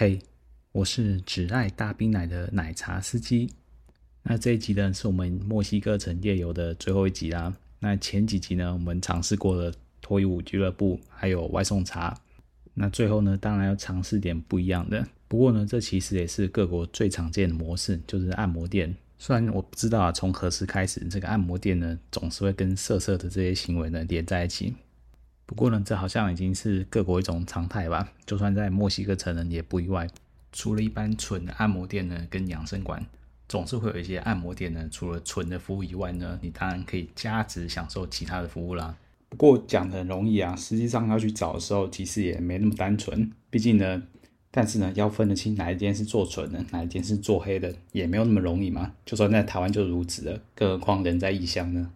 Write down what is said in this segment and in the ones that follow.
嘿，我是只爱大冰奶的奶茶司机。那这一集呢，是我们墨西哥城夜游的最后一集啦。那前几集呢，我们尝试过了脱衣舞俱乐部，还有外送茶。那最后呢，当然要尝试点不一样的。不过呢，这其实也是各国最常见的模式，就是按摩店。虽然我不知道啊，从何时开始，这个按摩店呢，总是会跟色色的这些行为呢连在一起。不过呢，这好像已经是各国一种常态吧。就算在墨西哥城呢，也不意外。除了一般纯的按摩店呢，跟养生馆，总是会有一些按摩店呢。除了纯的服务以外呢，你当然可以加值享受其他的服务啦。不过讲的很容易啊，实际上要去找的时候，其实也没那么单纯。毕竟呢，但是呢，要分得清哪一间是做纯的，哪一间是做黑的，也没有那么容易嘛。就算在台湾就如此了，更何况人在异乡呢？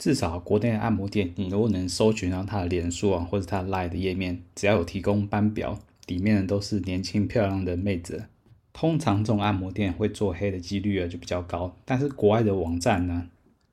至少国内的按摩店，你如果能搜寻到他的脸书啊，或者他的 LINE 的页面，只要有提供班表，里面都是年轻漂亮的妹子。通常这种按摩店会做黑的几率啊就比较高，但是国外的网站呢，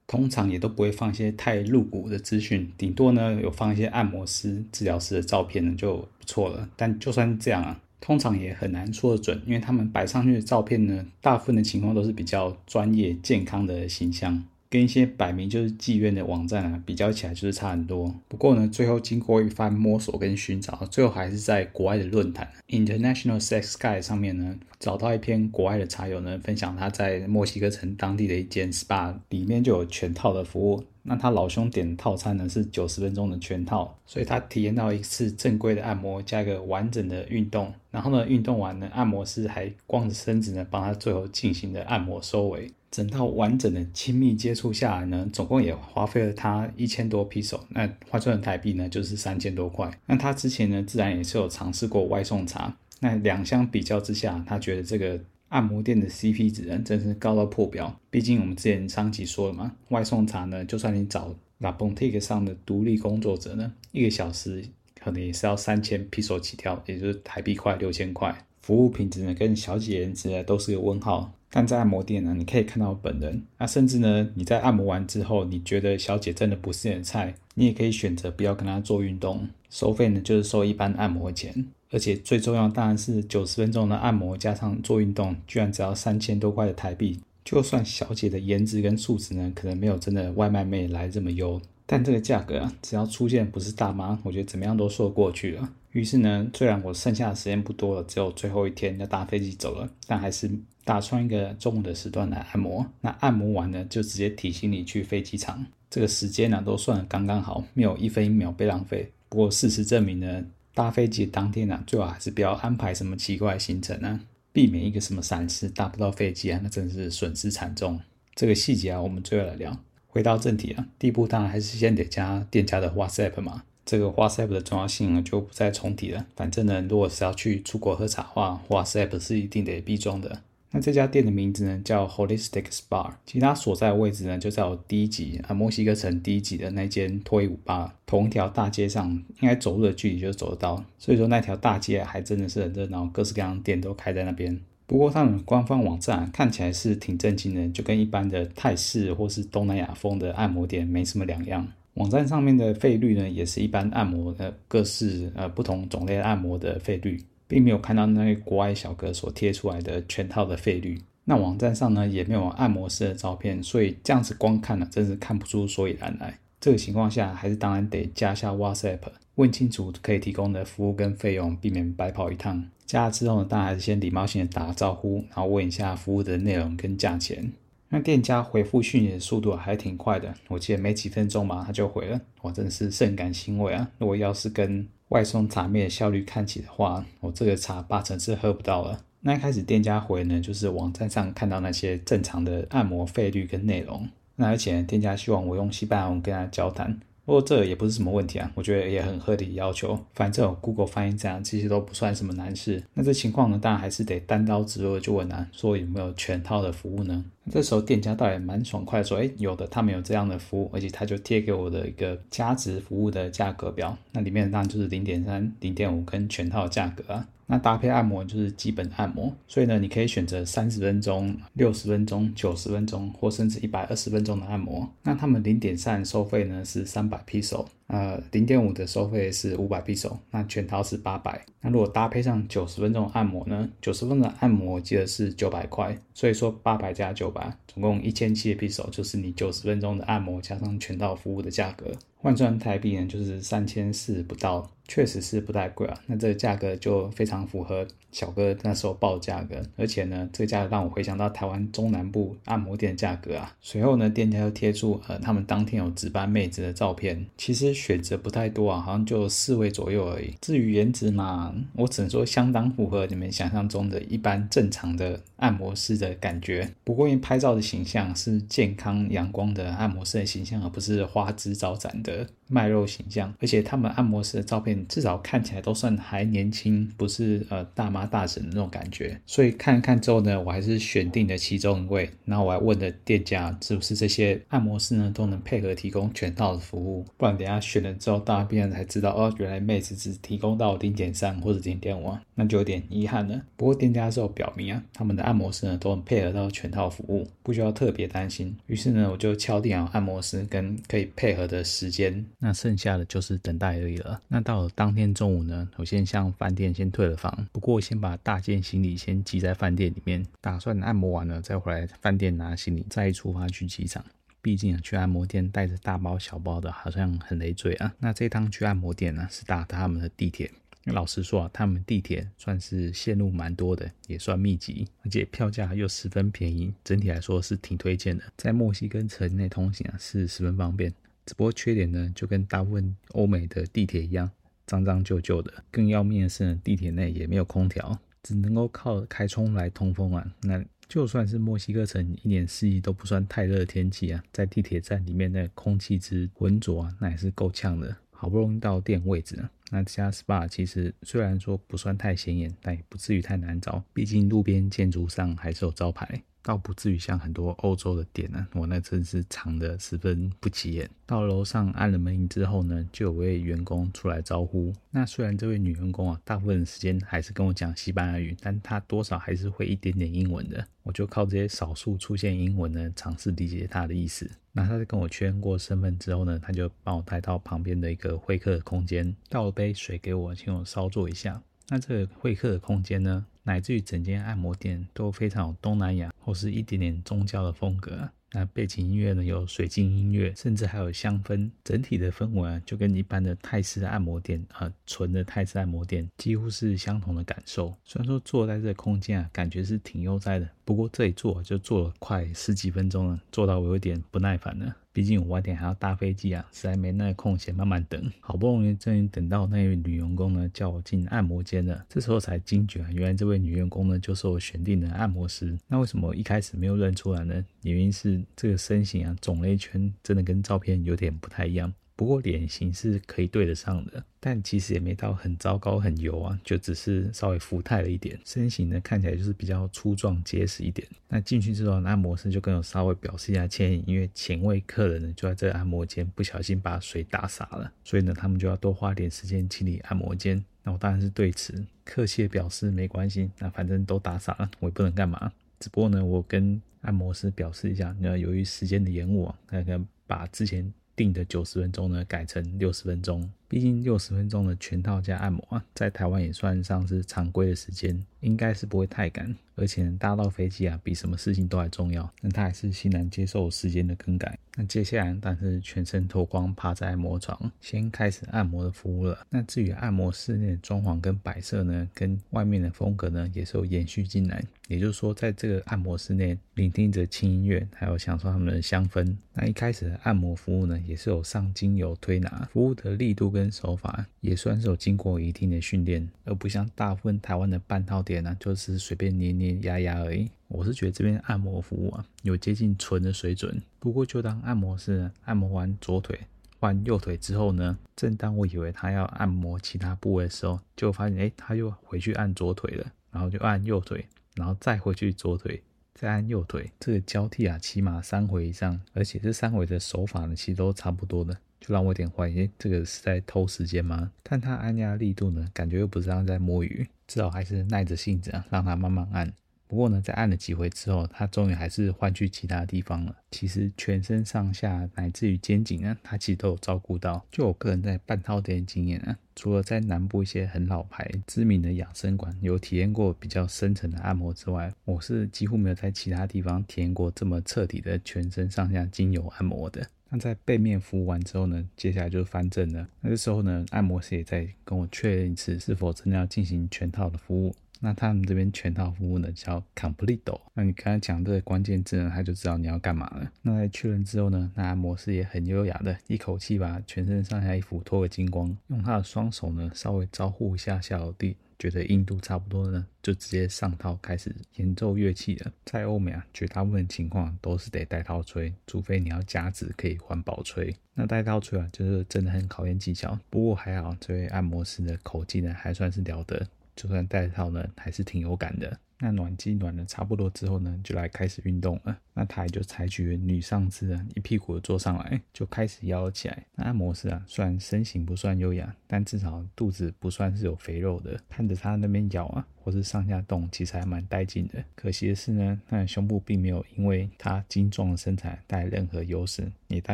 通常也都不会放一些太露骨的资讯，顶多呢有放一些按摩师、治疗师的照片呢就不错了。但就算是这样啊，通常也很难说得准，因为他们摆上去的照片呢，大部分的情况都是比较专业、健康的形象。跟一些摆明就是妓院的网站啊比较起来，就是差很多。不过呢，最后经过一番摸索跟寻找，最后还是在国外的论坛 International Sex Guide 上面呢，找到一篇国外的茶友呢分享他在墨西哥城当地的一间 SPA 里面就有全套的服务。那他老兄点的套餐呢是九十分钟的全套，所以他体验到一次正规的按摩加一个完整的运动。然后呢，运动完呢，按摩师还光着身子呢帮他最后进行的按摩收尾。整套完整的亲密接触下来呢，总共也花费了他一千多披索，那换算成台币呢就是三千多块。那他之前呢，自然也是有尝试过外送茶，那两相比较之下，他觉得这个按摩店的 CP 值呢，真是高到破表。毕竟我们之前上集说了嘛，外送茶呢，就算你找 La Boutique 上的独立工作者呢，一个小时可能也是要三千披索起跳，也就是台币快六千块。服务品质呢，跟小姐颜值呢，都是个问号。但在按摩店呢，你可以看到本人。那甚至呢，你在按摩完之后，你觉得小姐真的不是你的菜，你也可以选择不要跟她做运动。收费呢，就是收一般按摩钱。而且最重要当然是九十分钟的按摩加上做运动，居然只要三千多块的台币。就算小姐的颜值跟素质呢，可能没有真的外卖妹来这么优，但这个价格啊，只要出现不是大妈，我觉得怎么样都说得过去了。于是呢，虽然我剩下的时间不多了，只有最后一天要搭飞机走了，但还是打算一个中午的时段来按摩。那按摩完呢，就直接提醒你去飞机场。这个时间呢，都算刚刚好，没有一分一秒被浪费。不过事实证明呢，搭飞机当天呢，最好还是不要安排什么奇怪的行程啊，避免一个什么闪失搭不到飞机啊，那真是损失惨重。这个细节啊，我们最后来聊。回到正题啊，第一步当然还是先得加店家的 WhatsApp 嘛。这个 WhatsApp 的重要性呢，就不再重提了。反正呢，如果是要去出国喝茶的话，WhatsApp 是一定得必装的。那这家店的名字呢，叫 Holistic Spa，其实它所在的位置呢，就在我第一集啊，墨西哥城第一集的那间脱衣舞吧，同一条大街上，应该走路的距离就走得到。所以说那条大街还真的是很热闹，各式各样的店都开在那边。不过他们官方网站看起来是挺正经的，就跟一般的泰式或是东南亚风的按摩店没什么两样。网站上面的费率呢，也是一般按摩的各式呃不同种类按摩的费率，并没有看到那位国外小哥所贴出来的全套的费率。那网站上呢，也没有按摩师的照片，所以这样子光看呢，真是看不出所以然来。这个情况下，还是当然得加下 WhatsApp，问清楚可以提供的服务跟费用，避免白跑一趟。加了之后呢，当然还是先礼貌性的打个招呼，然后问一下服务的内容跟价钱。那店家回复讯息的速度还挺快的，我记得没几分钟嘛，他就回了，我真的是甚感欣慰啊！如果要是跟外送茶妹的效率看齐的话，我这个茶八成是喝不到了。那一开始店家回呢，就是网站上看到那些正常的按摩费率跟内容，那而且店家希望我用西班牙文跟他交谈。不过这也不是什么问题啊，我觉得也很合理要求。反正有 Google 翻译这样，这些都不算什么难事。那这情况呢，当然还是得单刀直入的就问啊，说有没有全套的服务呢？这时候店家倒也蛮爽快说，哎，有的，他们有这样的服务，而且他就贴给我的一个加值服务的价格表，那里面当然就是零点三、零点五跟全套价格啊。那搭配按摩就是基本按摩，所以呢，你可以选择三十分钟、六十分钟、九十分钟，或甚至一百二十分钟的按摩。那他们零点三收费呢是三百披索，呃，零点五的收费是五百 p 手那全套是八百。那如果搭配上九十分钟按摩呢？九十分钟的按摩我记得是九百块，所以说八百加九百，总共一千七的 p 手就是你九十分钟的按摩加上全套服务的价格。换算台币呢，就是三千四不到，确实是不太贵啊。那这个价格就非常符合小哥那时候报价格，而且呢，这个价格让我回想到台湾中南部按摩店的价格啊。随后呢，店家又贴出呃他们当天有值班妹子的照片，其实选择不太多啊，好像就四位左右而已。至于颜值嘛，我只能说相当符合你们想象中的一般正常的按摩师的感觉。不过因为拍照的形象是健康阳光的按摩师的形象，而不是花枝招展的。the 卖肉形象，而且他们按摩师的照片至少看起来都算还年轻，不是呃大妈大婶的那种感觉。所以看看之后呢，我还是选定了其中一位。然后我还问了店家，是不是这些按摩师呢都能配合提供全套的服务？不然等下选了之后，大家必然才知道哦，原来妹子只提供到零点三或者零点五，那就有点遗憾了。不过店家是有表明啊，他们的按摩师呢都能配合到全套服务，不需要特别担心。于是呢，我就敲定好按摩师跟可以配合的时间。那剩下的就是等待而已了。那到了当天中午呢，我先向饭店先退了房，不过先把大件行李先寄在饭店里面，打算按摩完了再回来饭店拿行李，再出发去机场。毕竟去按摩店带着大包小包的，好像很累赘啊。那这趟去按摩店呢，是搭他们的地铁。老实说啊，他们地铁算是线路蛮多的，也算密集，而且票价又十分便宜，整体来说是挺推荐的。在墨西哥城内通行啊，是十分方便。只不过缺点呢，就跟大部分欧美的地铁一样，脏脏旧旧的。更要命的是呢，地铁内也没有空调，只能够靠开窗来通风啊。那就算是墨西哥城一年四季都不算太热的天气啊，在地铁站里面的空气之浑浊啊，那也是够呛的。好不容易到店位置啊，那这家 SPA 其实虽然说不算太显眼，但也不至于太难找，毕竟路边建筑上还是有招牌。倒不至于像很多欧洲的店呢，我那真是藏得十分不起眼。到楼上按了门铃之后呢，就有位员工出来招呼。那虽然这位女员工啊，大部分时间还是跟我讲西班牙语，但她多少还是会一点点英文的。我就靠这些少数出现英文呢，尝试理解她的意思。那她在跟我确认过身份之后呢，她就帮我带到旁边的一个会客的空间，倒了杯水给我，请我稍坐一下。那这个会客的空间呢，乃至于整间按摩店都非常有东南亚或是一点点宗教的风格。那背景音乐呢，有水晶音乐，甚至还有香氛，整体的氛围啊，就跟一般的泰式按摩店啊，纯的泰式按摩店几乎是相同的感受。虽然说坐在这空间啊，感觉是挺悠哉的，不过这一坐就坐了快十几分钟了，坐到我有点不耐烦了。毕竟我晚点还要搭飞机啊，实在没那空闲慢慢等。好不容易终于等到那位女员工呢，叫我进按摩间了。这时候才惊觉，原来这位女员工呢，就是我选定的按摩师。那为什么一开始没有认出来呢？原因是这个身形啊，肿了一圈，真的跟照片有点不太一样。不过脸型是可以对得上的，但其实也没到很糟糕、很油啊，就只是稍微浮态了一点。身形呢，看起来就是比较粗壮结实一点。那进去之后，按摩师就跟我稍微表示一下歉意，因为前位客人呢就在这个按摩间不小心把水打洒了，所以呢他们就要多花点时间清理按摩间。那我当然是对此客气的表示没关系，那反正都打洒了，我也不能干嘛。只不过呢，我跟按摩师表示一下，那由于时间的延误啊，看看把之前。定的九十分钟呢，改成六十分钟。毕竟六十分钟的全套加按摩啊，在台湾也算上是常规的时间，应该是不会太赶。而且搭到飞机啊，比什么事情都还重要。那他还是欣然接受时间的更改。那接下来，但是全身脱光，趴在按摩床，先开始按摩的服务了。那至于按摩室内的装潢跟摆设呢，跟外面的风格呢，也是有延续进来。也就是说，在这个按摩室内，聆听着轻音乐，还有享受他们的香氛。那一开始的按摩服务呢，也是有上精油推拿，服务的力度跟手法也算是有经过一定的训练，而不像大部分台湾的半套店呢，就是随便捏捏压压而已。我是觉得这边按摩服务啊，有接近纯的水准。不过就当按摩师按摩完左腿换右腿之后呢，正当我以为他要按摩其他部位的时候，就发现哎，他又回去按左腿了，然后就按右腿，然后再回去左腿，再按右腿，这个交替啊，起码三回以上，而且这三回的手法呢，其实都差不多的。就让我有点怀疑，这个是在偷时间吗？但他按压力度呢，感觉又不是像在摸鱼，至少还是耐着性子啊，让他慢慢按。不过呢，在按了几回之后，他终于还是换去其他地方了。其实全身上下乃至于肩颈呢，他其实都有照顾到。就我个人在半套店经验啊，除了在南部一些很老牌知名的养生馆有体验过比较深层的按摩之外，我是几乎没有在其他地方体验过这么彻底的全身上下精油按摩的。那在背面服务完之后呢，接下来就是翻正了。那这时候呢，按摩师也在跟我确认一次是否真的要进行全套的服务。那他们这边全套服务呢叫 Completo。那你刚才讲这个关键字呢，他就知道你要干嘛了。那在确认之后呢，那按摩师也很优雅的一口气把全身上下衣服脱个精光，用他的双手呢稍微招呼一下下楼梯，觉得硬度差不多呢，就直接上套开始演奏乐器了。在欧美啊，绝大部分情况都是得带套吹，除非你要夹子可以环保吹。那带套吹啊，就是真的很考验技巧。不过还好，这位按摩师的口技呢还算是了得。就算带套呢，还是挺有感的。那暖机暖的差不多之后呢，就来开始运动了。那他也就采取女上司啊，一屁股坐上来，就开始摇起来。那按摩师啊，虽然身形不算优雅，但至少肚子不算是有肥肉的。看着他那边摇啊，或是上下动，其实还蛮带劲的。可惜的是呢，那胸部并没有因为他精壮的身材带来任何优势，你大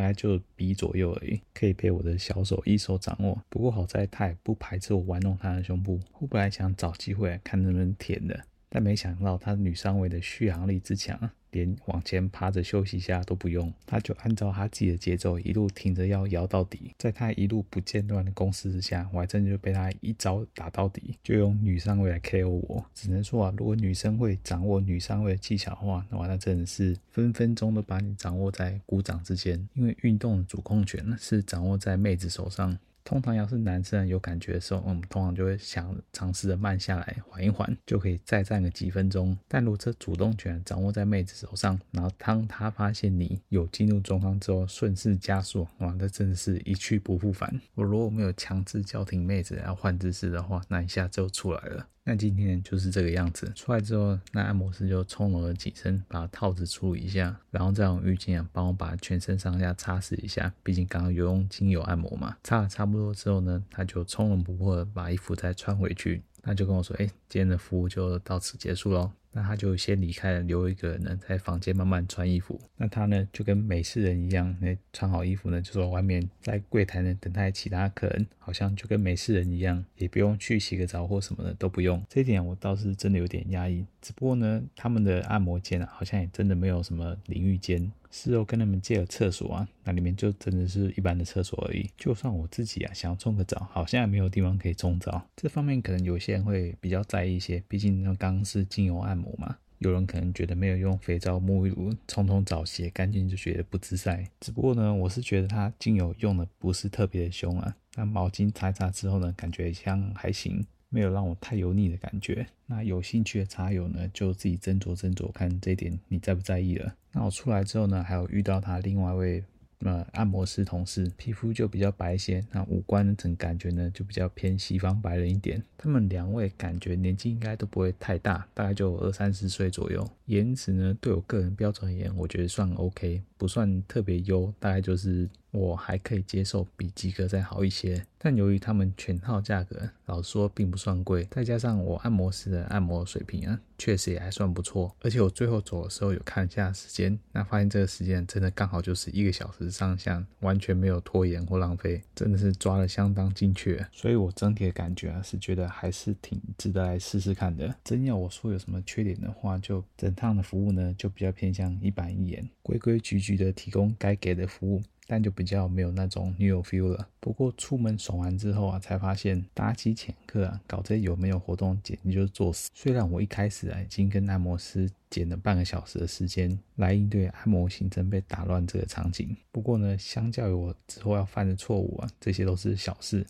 概就比左右而已，可以被我的小手一手掌握。不过好在他也不排斥我玩弄他的胸部。我本来想找机会看能不能舔的。但没想到他女上位的续航力之强，连往前趴着休息一下都不用，他就按照他自己的节奏一路挺着腰摇到底。在他一路不间断的攻势之下，我还真就被他一招打到底，就用女上位来 KO 我。只能说啊，如果女生会掌握女上位的技巧的话，那那真的是分分钟都把你掌握在股掌之间。因为运动的主控权是掌握在妹子手上。通常要是男生有感觉的时候，我们通常就会想尝试着慢下来，缓一缓，就可以再站个几分钟。但如果这主动权掌握在妹子手上，然后当她发现你有进入状况之后，顺势加速，哇，这真的是一去不复返。我如果没有强制叫停妹子要换姿势的话，那一下就出来了。那今天就是这个样子，出来之后，那按摩师就冲了我几声，把套子处理一下，然后再用浴巾啊帮我把全身上下擦拭一下，毕竟刚刚有用精油按摩嘛。擦了差不多之后呢，他就从容不迫的把衣服再穿回去，他就跟我说：“哎，今天的服务就到此结束喽。”那他就先离开了，留一个人呢在房间慢慢穿衣服。那他呢就跟美式人一样，那穿好衣服呢就说外面在柜台呢等待其他客人，好像就跟美式人一样，也不用去洗个澡或什么的都不用。这一点我倒是真的有点压抑。只不过呢，他们的按摩间啊好像也真的没有什么淋浴间。事后跟他们借了厕所啊，那里面就真的是一般的厕所而已。就算我自己啊想要冲个澡，好像也没有地方可以冲澡。这方面可能有些人会比较在意一些，毕竟那刚刚是精油按摩嘛。有人可能觉得没有用肥皂、沐浴露冲冲澡洗干净就觉得不自在。只不过呢，我是觉得它精油用的不是特别的凶啊。那毛巾擦一擦之后呢，感觉像还行。没有让我太油腻的感觉。那有兴趣的茶友呢，就自己斟酌斟酌看这一点你在不在意了。那我出来之后呢，还有遇到他另外一位呃按摩师同事，皮肤就比较白一些，那五官整感觉呢就比较偏西方白人一点。他们两位感觉年纪应该都不会太大，大概就二三十岁左右。颜值呢，对我个人标准而言，我觉得算 OK，不算特别优，大概就是。我还可以接受，比及格再好一些。但由于他们全套价格，老实说并不算贵，再加上我按摩师的按摩水平啊，确实也还算不错。而且我最后走的时候有看一下时间，那发现这个时间真的刚好就是一个小时上下，完全没有拖延或浪费，真的是抓得相当精确。所以我整体的感觉啊，是觉得还是挺值得来试试看的。真要我说有什么缺点的话，就整趟的服务呢，就比较偏向一板一眼，规规矩矩的提供该给的服务。但就比较没有那种女友 feel 了。不过出门爽完之后啊，才发现搭机前客啊，搞这些有没有活动简直就是作死。虽然我一开始啊已经跟按摩师减了半个小时的时间来应对按摩行程被打乱这个场景，不过呢，相较于我之后要犯的错误啊，这些都是小事。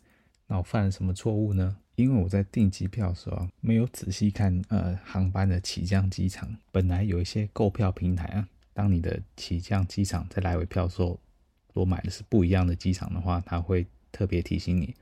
那我犯了什么错误呢？因为我在订机票的时候啊，没有仔细看呃航班的起降机场。本来有一些购票平台啊，当你的起降机场在来回票的时候。如果买的是不一样的机场的话，他会特别提醒你。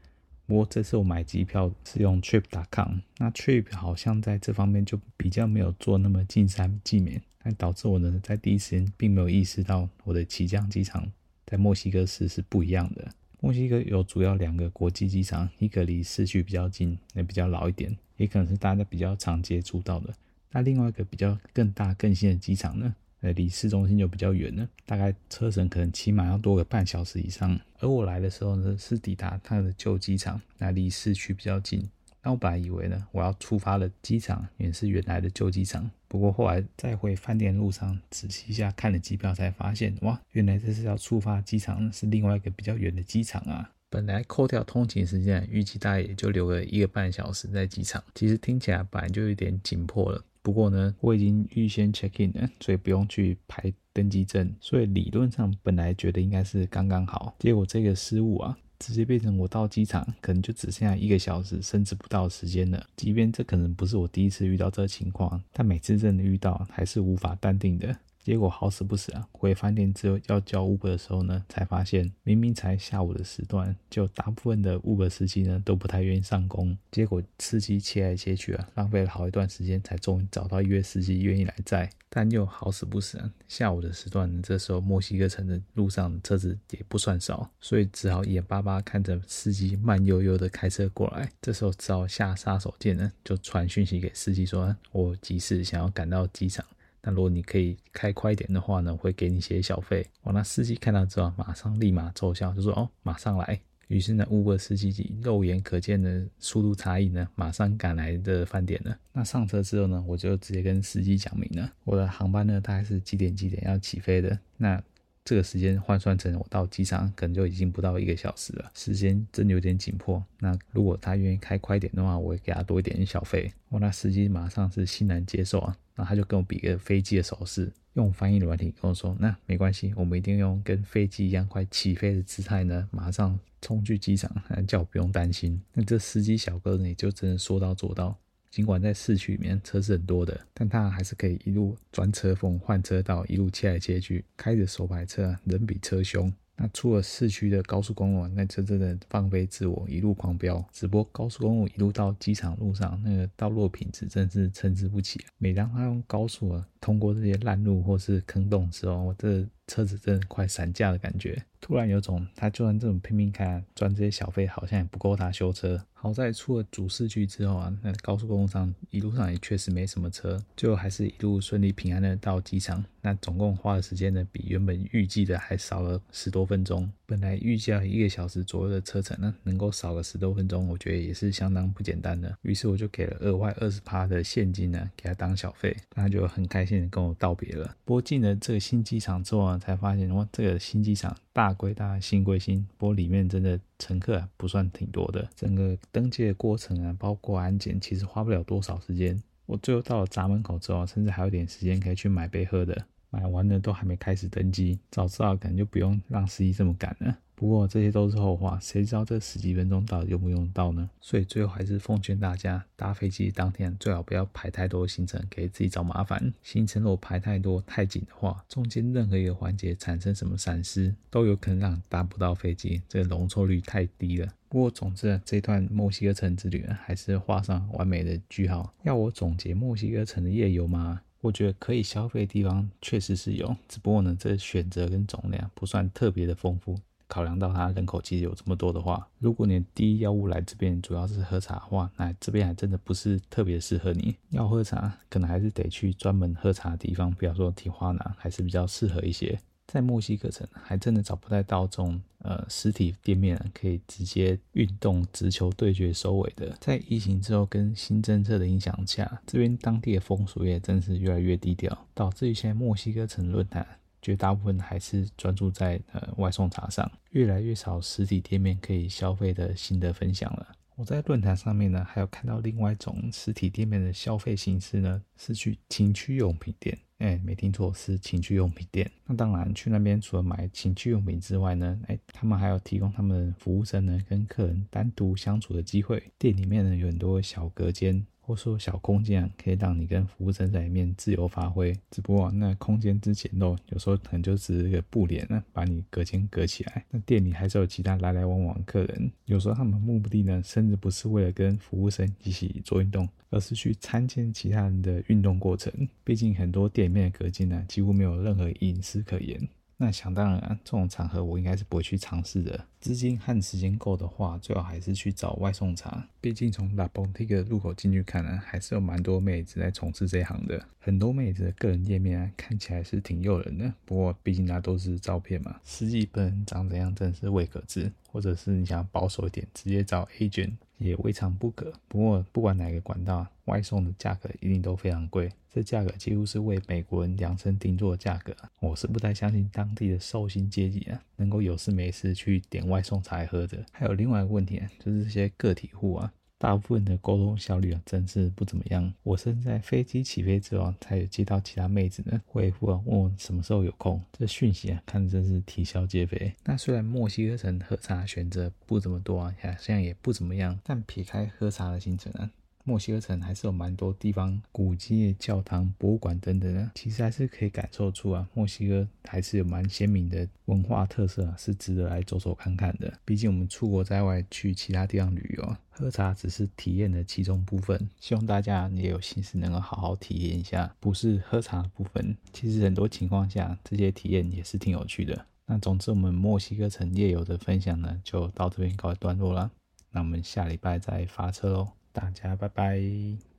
不过这次我买机票是用 Trip.com，那 Trip 好像在这方面就比较没有做那么尽善尽美，但导致我呢在第一时间并没有意识到我的起降机场在墨西哥市是不一样的。墨西哥有主要两个国际机场，一个离市区比较近，也比较老一点，也可能是大家比较常接触到的。那另外一个比较更大更新的机场呢，呃，离市中心就比较远了，大概车程可能起码要多个半小时以上。而我来的时候呢，是抵达它的旧机场，那离市区比较近。那我本来以为呢，我要出发的机场也是原来的旧机场。不过后来在回饭店路上仔细一下看了机票，才发现哇，原来这是要出发机场是另外一个比较远的机场啊。本来扣掉通勤时间，预计大概也就留个一个半小时在机场。其实听起来本来就有点紧迫了。不过呢，我已经预先 check in 了，所以不用去排登机证，所以理论上本来觉得应该是刚刚好。结果这个失误啊。直接变成我到机场可能就只剩下一个小时，甚至不到时间了。即便这可能不是我第一次遇到这情况，但每次真的遇到还是无法淡定的。结果好死不死啊！回饭店之后要叫 Uber 的时候呢，才发现明明才下午的时段，就大部分的 Uber 司机呢都不太愿意上工。结果司机切来切去啊，浪费了好一段时间，才终于找到一位司机愿意来载。但又好死不死啊，下午的时段呢，这时候墨西哥城的路上车子也不算少，所以只好眼巴巴看着司机慢悠悠的开车过来。这时候只好下杀手锏呢，就传讯息给司机说：“我急事想要赶到机场。”那如果你可以开快一点的话呢，会给你一些小费。哇，那司机看到之后，马上立马奏效，就说：“哦，马上来。”于是呢，Uber 司机以肉眼可见的速度差异呢，马上赶来的饭店了。那上车之后呢，我就直接跟司机讲明了，我的航班呢大概是几点几点要起飞的。那这个时间换算成我到机场，可能就已经不到一个小时了，时间真有点紧迫。那如果他愿意开快点的话，我会给他多一点小费。哇，那司机马上是欣然接受啊，然后他就跟我比个飞机的手势，用翻译软体跟我说：“那没关系，我们一定用跟飞机一样快起飞的姿态呢，马上冲去机场，叫我不用担心。”那这司机小哥呢，也就真的说到做到。尽管在市区里面车是很多的，但他还是可以一路转车缝、换车道，一路切来切去，开着手排车，人比车凶。那出了市区的高速公路，那车真的放飞自我，一路狂飙。只不过高速公路一路到机场路上，那个道路品质真是参差不齐。每当他用高速啊通过这些烂路或是坑洞的时候，我这车子真的快散架的感觉。突然有种他就算这种拼命开，赚这些小费好像也不够他修车。好在出了主市区之后啊，那高速公路上一路上也确实没什么车，最后还是一路顺利平安的到机场。那总共花的时间呢，比原本预计的还少了十多分钟。本来预计要一个小时左右的车程呢，能够少个十多分钟，我觉得也是相当不简单的。于是我就给了额外二十趴的现金呢，给他当小费。他就很开心跟我道别了。不过进了这个新机场之后，才发现哇，这个新机场大归大，新归新，不过里面真的乘客不算挺多的。整个登机的过程啊，包括安检，其实花不了多少时间。我最后到了闸门口之后，甚至还有点时间可以去买杯喝的。买完了都还没开始登机，早知道可能就不用让司机这么赶了。不过这些都是后话，谁知道这十几分钟到底用不用到呢？所以最后还是奉劝大家，搭飞机当天最好不要排太多行程，给自己找麻烦。行程如果排太多太紧的话，中间任何一个环节产生什么闪失，都有可能让搭不到飞机，这个容错率太低了。不过总之，这段墨西哥城之旅还是画上完美的句号。要我总结墨西哥城的夜游吗？我觉得可以消费的地方确实是有，只不过呢，这选择跟总量不算特别的丰富。考量到它人口其实有这么多的话，如果你第一要务来这边主要是喝茶的话，那这边还真的不是特别适合你。要喝茶，可能还是得去专门喝茶的地方，比方说提花拿，还是比较适合一些。在墨西哥城，还真的找不太到这种呃实体店面可以直接运动直球对决收尾的。在疫情之后跟新政策的影响下，这边当地的风俗也真是越来越低调，导致于现在墨西哥城论坛。绝大部分还是专注在呃外送茶上，越来越少实体店面可以消费的心得分享了。我在论坛上面呢，还有看到另外一种实体店面的消费形式呢，是去情趣用品店。哎，没听错，是情趣用品店。那当然，去那边除了买情趣用品之外呢，哎，他们还有提供他们服务生呢跟客人单独相处的机会。店里面呢有很多小隔间。或说小空间可以让你跟服务生在里面自由发挥，只不过那空间之简陋，有时候可能就只是一个布帘呢，把你隔间隔起来。那店里还是有其他来来往往客人，有时候他们目的呢，甚至不是为了跟服务生一起做运动，而是去参见其他人的运动过程。毕竟很多店里面的隔间呢，几乎没有任何隐私可言。那想当然，这种场合我应该是不会去尝试的。资金和时间够的话，最好还是去找外送茶。毕竟从 La Boutique 入口进去看呢、啊，还是有蛮多妹子在从事这一行的。很多妹子的个人页面啊，看起来是挺诱人的。不过毕竟那都是照片嘛，实际本人长怎样，真的是未可知。或者是你想保守一点，直接找 agent 也未尝不可。不过不管哪个管道，外送的价格一定都非常贵。这价格几乎是为美国人量身定做的价格。我是不太相信当地的寿星阶级啊，能够有事没事去点外送茶来喝的。还有另外一个问题啊，就是这些个体户啊。大部分的沟通效率啊，真是不怎么样。我是在飞机起飞之后才有接到其他妹子呢回复啊，问我什么时候有空。这讯息啊，看着真是啼笑皆非。那虽然墨西哥城喝茶选择不怎么多啊，好像也不怎么样，但撇开喝茶的行程啊。墨西哥城还是有蛮多地方，古迹、教堂、博物馆等等的，其实还是可以感受出啊，墨西哥还是有蛮鲜明的文化特色啊，是值得来走走看看的。毕竟我们出国在外，去其他地方旅游，喝茶只是体验的其中部分。希望大家也有心思能够好好体验一下，不是喝茶的部分。其实很多情况下，这些体验也是挺有趣的。那总之，我们墨西哥城夜游的分享呢，就到这边告一段落了。那我们下礼拜再发车喽。大家拜拜。